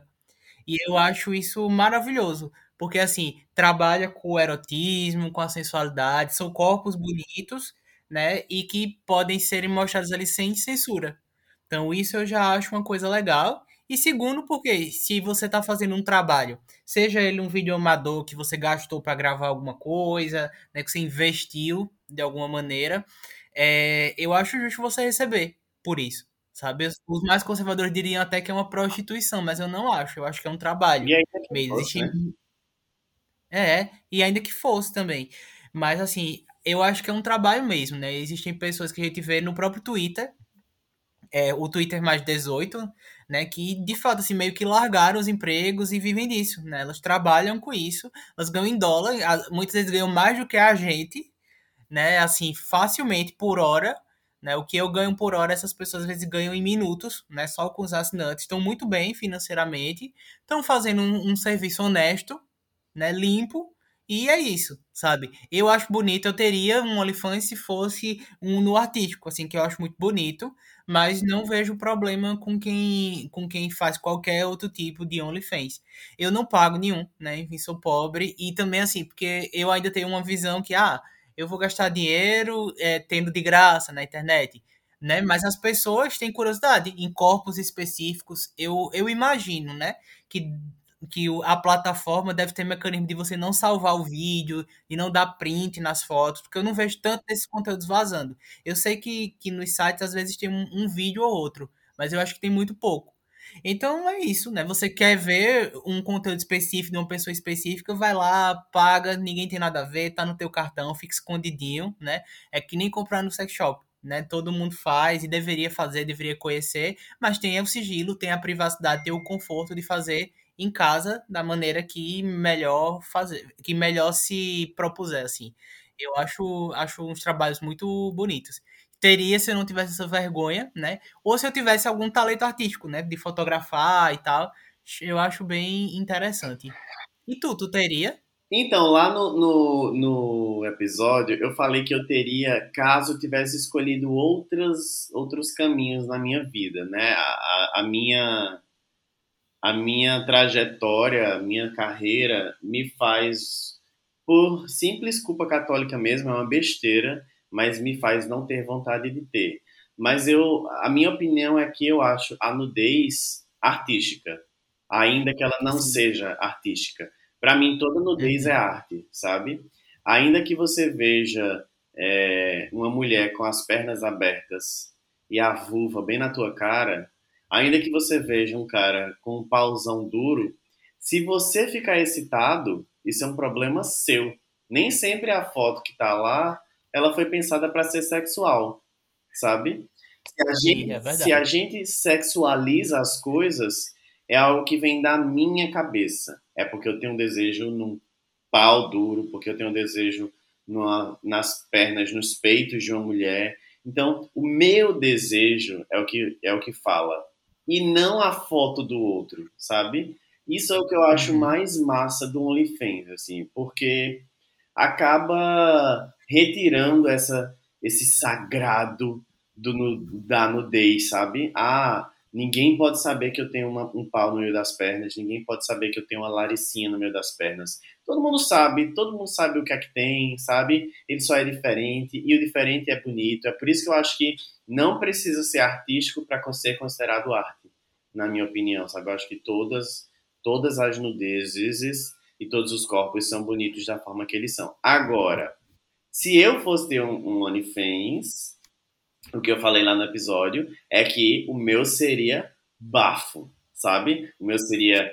E eu acho isso maravilhoso, porque assim, trabalha com o erotismo, com a sensualidade, são corpos bonitos, né, e que podem serem mostrados ali sem censura. Então isso eu já acho uma coisa legal. E segundo, porque se você está fazendo um trabalho, seja ele um vídeo amador que você gastou para gravar alguma coisa, né, que você investiu de alguma maneira, é, eu acho justo você receber por isso. Sabe? Os mais conservadores diriam até que é uma prostituição, mas eu não acho. Eu acho que é um trabalho. E ainda que mesmo. Fosse, Existe... né? É, e ainda que fosse também. Mas assim, eu acho que é um trabalho mesmo, né? Existem pessoas que a gente vê no próprio Twitter, é, o Twitter mais 18, né, que de fato assim meio que largaram os empregos e vivem disso, né? Elas trabalham com isso, elas ganham em dólar, muitas vezes ganham mais do que a gente, né, assim, facilmente por hora, né? O que eu ganho por hora, essas pessoas às vezes ganham em minutos, né, só com os assinantes, estão muito bem financeiramente, estão fazendo um, um serviço honesto, né, limpo, e é isso, sabe? Eu acho bonito, eu teria um OnlyFans se fosse um no artístico, assim, que eu acho muito bonito, mas não vejo problema com quem, com quem faz qualquer outro tipo de OnlyFans. Eu não pago nenhum, né? Enfim, sou pobre e também assim, porque eu ainda tenho uma visão que, ah, eu vou gastar dinheiro é, tendo de graça na internet, né? Mas as pessoas têm curiosidade em corpos específicos. Eu, eu imagino, né? Que que a plataforma deve ter mecanismo de você não salvar o vídeo e não dar print nas fotos, porque eu não vejo tanto desses conteúdos vazando. Eu sei que, que nos sites às vezes tem um, um vídeo ou outro, mas eu acho que tem muito pouco. Então é isso, né? Você quer ver um conteúdo específico de uma pessoa específica, vai lá, paga, ninguém tem nada a ver, tá no teu cartão, fica escondidinho, né? É que nem comprar no sex shop né? Todo mundo faz e deveria fazer, deveria conhecer, mas tem o sigilo, tem a privacidade, tem o conforto de fazer em casa da maneira que melhor fazer, que melhor se propuser, assim. Eu acho, acho uns trabalhos muito bonitos. Teria se eu não tivesse essa vergonha, né? Ou se eu tivesse algum talento artístico, né? De fotografar e tal. Eu acho bem interessante. E tu, tu teria? Então, lá no, no, no, episódio, eu falei que eu teria, caso eu tivesse escolhido outros, outros caminhos na minha vida, né? A, a, minha, a minha trajetória, a minha carreira me faz, por simples culpa católica mesmo, é uma besteira, mas me faz não ter vontade de ter. Mas eu, a minha opinião é que eu acho a nudez artística, ainda que ela não seja artística para mim, toda nudez é uhum. arte, sabe? Ainda que você veja é, uma mulher com as pernas abertas e a vulva bem na tua cara, ainda que você veja um cara com um pauzão duro, se você ficar excitado, isso é um problema seu. Nem sempre a foto que tá lá, ela foi pensada para ser sexual, sabe? Se a, gente, é se a gente sexualiza as coisas, é algo que vem da minha cabeça. É porque eu tenho um desejo num pau duro, porque eu tenho um desejo numa, nas pernas, nos peitos de uma mulher. Então, o meu desejo é o que é o que fala e não a foto do outro, sabe? Isso é o que eu acho uhum. mais massa do OnlyFans, assim, porque acaba retirando essa esse sagrado do, da nudez, sabe? Ah, Ninguém pode saber que eu tenho uma, um pau no meio das pernas, ninguém pode saber que eu tenho uma laricinha no meio das pernas. Todo mundo sabe, todo mundo sabe o que é que tem, sabe? Ele só é diferente e o diferente é bonito. É por isso que eu acho que não precisa ser artístico para ser considerado arte, na minha opinião, sabe? Eu acho que todas, todas as nudezes e todos os corpos são bonitos da forma que eles são. Agora, se eu fosse ter um, um OnlyFans, o que eu falei lá no episódio é que o meu seria bafo, sabe? O meu seria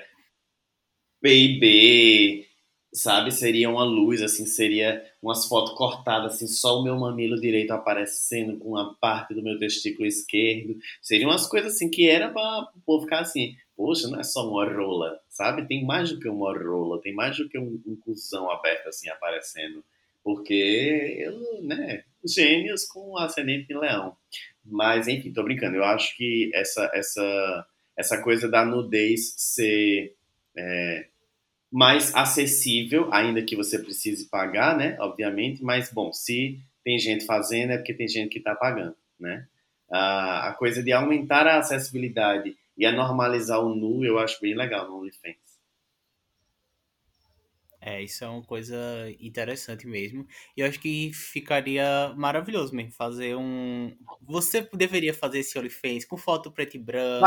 baby, sabe? Seria uma luz, assim, seria umas fotos cortadas, assim, só o meu mamilo direito aparecendo com uma parte do meu testículo esquerdo. Seriam umas coisas, assim, que era pra o povo ficar assim, poxa, não é só uma rola, sabe? Tem mais do que uma rola, tem mais do que um, um cuzão aberto, assim, aparecendo. Porque, eu, né, gêmeos com ascendente em leão. Mas, enfim, tô brincando. Eu acho que essa, essa, essa coisa da nudez ser é, mais acessível, ainda que você precise pagar, né? Obviamente, mas, bom, se tem gente fazendo é porque tem gente que está pagando, né? A, a coisa de aumentar a acessibilidade e a normalizar o nu, eu acho bem legal no OnlyFans. É, isso é uma coisa interessante mesmo. E eu acho que ficaria maravilhoso mesmo fazer um. Você deveria fazer esse OnlyFans com foto preto e branco.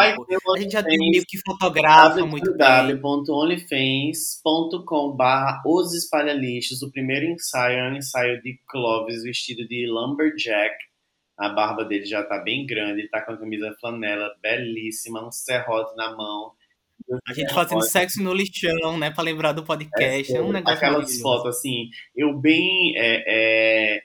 a gente já tem meio que fotografa muito bem. www.onlyfans.com os espalhalixos. O primeiro ensaio é um ensaio de Clovis vestido de lumberjack. A barba dele já tá bem grande, tá com a camisa flanela belíssima, um serrote na mão a gente fazendo sexo no lixão, né? Pra lembrar do podcast. É, é um negócio Aquelas fotos assim, eu bem. É, é,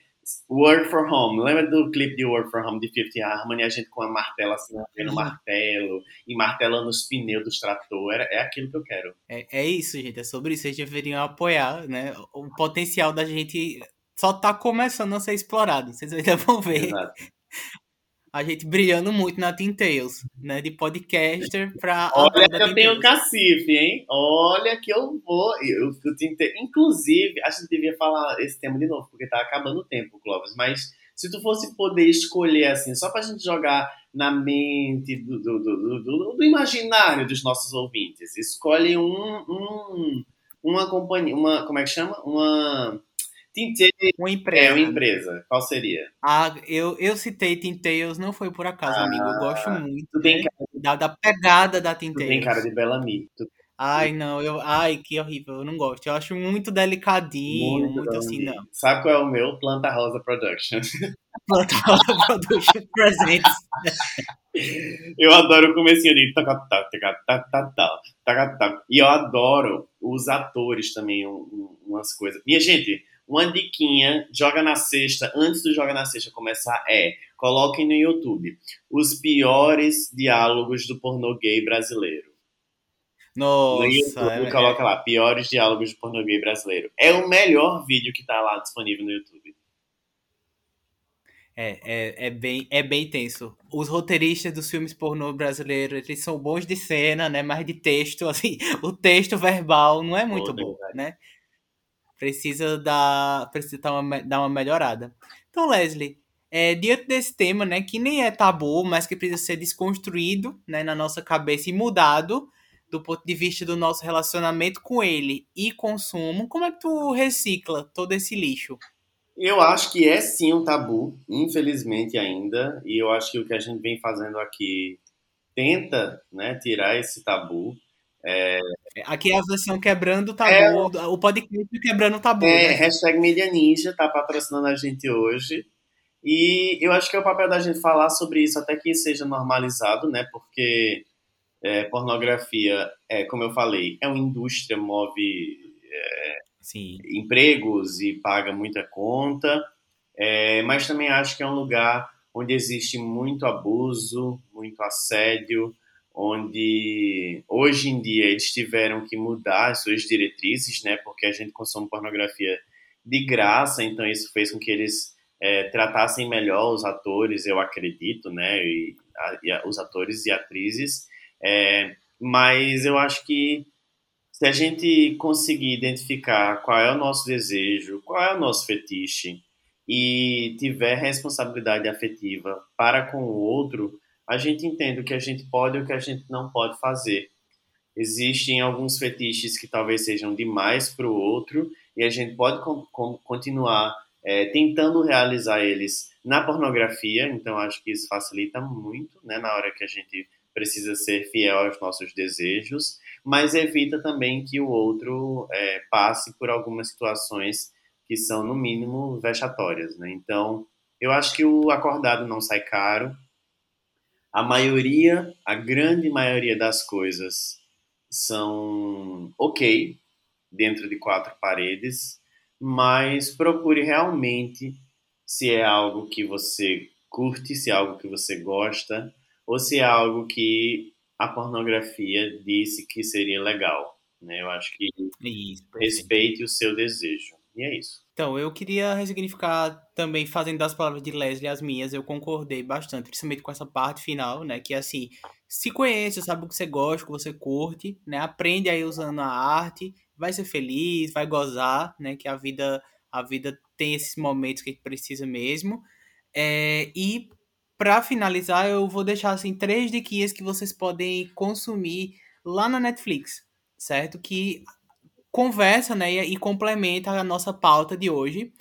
Work for Home. Lembra do clipe de Work for Home de Fifth Harmony? A gente com a martela assim, no martelo e martelando os pneus dos tratores. É aquilo que eu quero. É, é isso, gente. É sobre isso. Vocês deveriam apoiar, né? O potencial da gente só tá começando a ser explorado. Vocês ainda vão ver. Exato a gente brilhando muito na Team Tales, né? De podcaster pra. Olha que eu tenho cacife, hein? Olha que eu vou. Eu, eu, inclusive, a gente devia falar esse tema de novo, porque tá acabando o tempo, Clóvis. Mas se tu fosse poder escolher, assim, só pra gente jogar na mente do, do, do, do, do imaginário dos nossos ouvintes, escolhe um, um uma companhia, uma. Como é que chama? Uma uma empresa. É, uma empresa. Qual seria? Ah, eu, eu citei Tintails, não foi por acaso, ah, amigo. Eu gosto muito né? da, da pegada da Tintails. tem cara de Bellamy. Tu... Ai, não, eu. Ai, que horrível, eu não gosto. Eu acho muito delicadinho, muito, muito assim, não. Sabe qual é o meu? Planta Rosa Production. Planta Rosa Production Presents. Eu adoro o comecinho de e eu adoro os atores também, umas coisas. Minha gente, uma diquinha, joga na sexta, antes do Joga na Sexta começar, é coloquem no YouTube os piores diálogos do pornô gay brasileiro. Nossa, no YouTube, é, coloca lá, piores diálogos de pornô gay brasileiro. É o melhor vídeo que tá lá disponível no YouTube. É, é, é, bem, é bem tenso. Os roteiristas dos filmes pornô brasileiros, eles são bons de cena, né? Mas de texto, assim, o texto verbal não é muito bom, né? Precisa dar, precisa dar uma, dar uma melhorada. Então, Leslie, é, diante desse tema, né, que nem é tabu, mas que precisa ser desconstruído, né, na nossa cabeça e mudado do ponto de vista do nosso relacionamento com ele e consumo, como é que tu recicla todo esse lixo? Eu acho que é sim um tabu, infelizmente ainda, e eu acho que o que a gente vem fazendo aqui tenta né, tirar esse tabu. É... Aqui é a versão quebrando o tabu, é... o podcast quebrando o tabu. É, né? hashtag Mídia Ninja tá patrocinando a gente hoje. E eu acho que é o papel da gente falar sobre isso até que seja normalizado, né? Porque é, pornografia, é, como eu falei, é uma indústria, move é, empregos e paga muita conta, é, mas também acho que é um lugar onde existe muito abuso, muito assédio, onde hoje em dia eles tiveram que mudar as suas diretrizes, né? Porque a gente consome pornografia de graça, então isso fez com que eles é, tratassem melhor os atores, eu acredito, né? E, a, e a, os atores e atrizes. É, mas eu acho que se a gente conseguir identificar qual é o nosso desejo, qual é o nosso fetiche e tiver responsabilidade afetiva para com o outro, a gente entende o que a gente pode e o que a gente não pode fazer. Existem alguns fetiches que talvez sejam demais para o outro e a gente pode continuar é, tentando realizar eles na pornografia, então acho que isso facilita muito né, na hora que a gente precisa ser fiel aos nossos desejos mas evita também que o outro é, passe por algumas situações que são, no mínimo, vexatórias. Né? Então, eu acho que o acordado não sai caro. A maioria, a grande maioria das coisas são ok dentro de quatro paredes, mas procure realmente se é algo que você curte, se é algo que você gosta, ou se é algo que a pornografia disse que seria legal. Né? Eu acho que isso, respeite o seu desejo. E é isso. Então, eu queria ressignificar também, fazendo das palavras de Leslie as minhas, eu concordei bastante, principalmente com essa parte final, né? Que é assim, se conhece, sabe o que você gosta, o que você curte, né? Aprende aí usando a arte, vai ser feliz, vai gozar, né? Que a vida, a vida tem esses momentos que a gente precisa mesmo. É, e para finalizar, eu vou deixar assim três diquinhas que vocês podem consumir lá na Netflix, certo? Que conversa, né, e complementa a nossa pauta de hoje,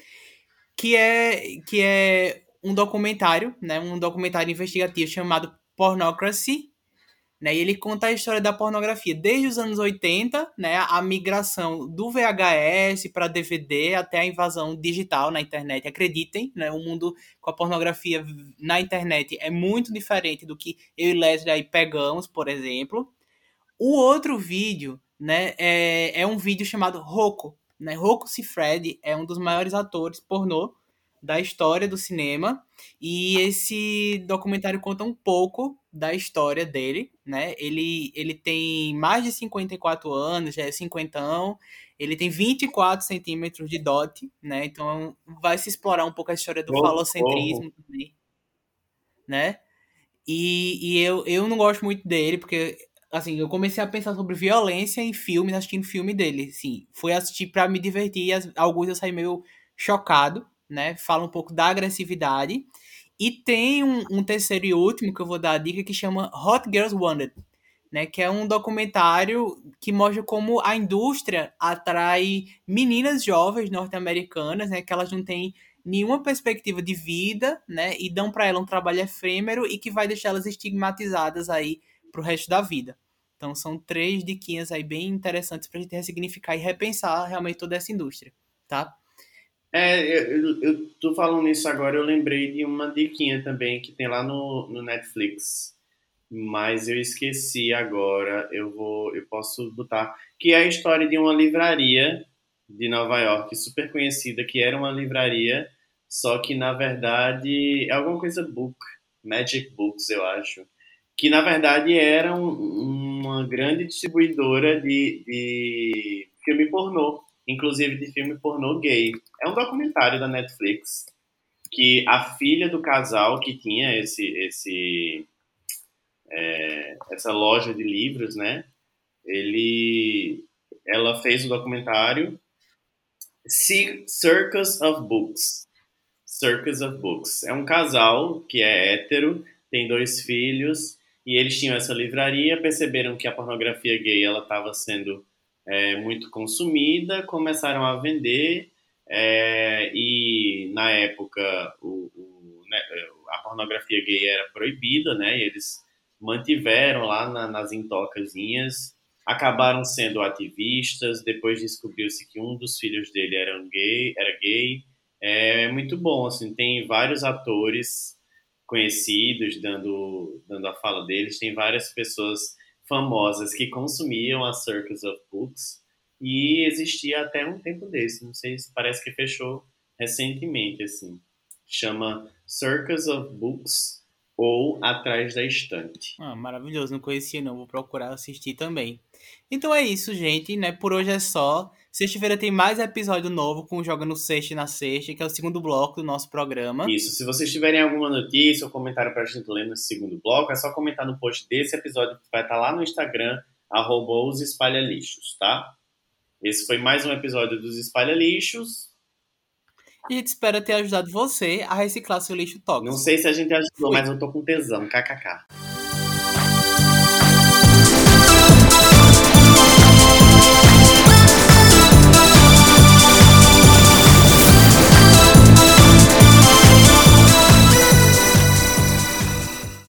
que é que é um documentário, né, um documentário investigativo chamado Pornocracy, né? E ele conta a história da pornografia desde os anos 80, né? A migração do VHS para DVD até a invasão digital na internet. Acreditem, né? O mundo com a pornografia na internet é muito diferente do que eu e Leslie aí pegamos, por exemplo. O outro vídeo, né? É, é um vídeo chamado Rocco, né? Rocco Siffredi é um dos maiores atores pornô da história do cinema e esse documentário conta um pouco da história dele, né? Ele, ele tem mais de 54 anos, já é cinquentão, ele tem 24 centímetros de dote, né? Então vai se explorar um pouco a história do oh, falocentrismo oh. também, né? E, e eu, eu não gosto muito dele, porque assim, eu comecei a pensar sobre violência em filmes, assistindo filme dele, sim. Fui assistir para me divertir, alguns eu saí meio chocado, né? Fala um pouco da agressividade. E tem um, um, terceiro e último que eu vou dar a dica que chama Hot Girls Wanted, né? Que é um documentário que mostra como a indústria atrai meninas jovens norte-americanas, né? Que elas não têm nenhuma perspectiva de vida, né? E dão para ela um trabalho efêmero e que vai deixar elas estigmatizadas aí pro resto da vida. Então são três diquinhas aí bem interessantes para a gente ressignificar e repensar realmente toda essa indústria, tá? É, eu, eu tô falando nisso agora, eu lembrei de uma diquinha também que tem lá no, no Netflix, mas eu esqueci agora, eu vou, eu posso botar, que é a história de uma livraria de Nova York, super conhecida, que era uma livraria, só que na verdade é alguma coisa book, Magic Books, eu acho, que na verdade era um, uma grande distribuidora de, de filme pornô, inclusive de filme pornô gay. É um documentário da Netflix que a filha do casal que tinha esse, esse é, essa loja de livros, né? Ele, ela fez o um documentário Circus of Books. Circus of Books. É um casal que é hétero, tem dois filhos e eles tinham essa livraria, perceberam que a pornografia gay ela estava sendo é, muito consumida, começaram a vender é, e na época o, o, né, a pornografia gay era proibida, né? E eles mantiveram lá na, nas intocazinhas, acabaram sendo ativistas. Depois descobriu-se que um dos filhos dele era gay, era gay. É muito bom, assim, tem vários atores conhecidos dando, dando a fala deles, tem várias pessoas famosas que consumiam a Circus of Books e existia até um tempo desse, não sei se parece que fechou recentemente, assim. Chama Circus of Books ou Atrás da Estante. Ah, maravilhoso, não conhecia não, vou procurar assistir também. Então é isso, gente, né? Por hoje é só. Sexta-feira tem mais episódio novo com Joga no Sexta e na Sexta, que é o segundo bloco do nosso programa. Isso, se vocês tiverem alguma notícia ou comentário pra gente ler nesse segundo bloco, é só comentar no post desse episódio que vai estar lá no Instagram, arroba os espalhalixos, tá? Esse foi mais um episódio dos Espalha-Lixos. E a gente espera ter ajudado você a reciclar seu lixo tóxico. Não sei se a gente ajudou, Fui. mas eu tô com tesão, kkk.